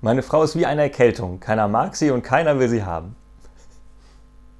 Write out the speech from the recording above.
Meine Frau ist wie eine Erkältung. Keiner mag sie und keiner will sie haben.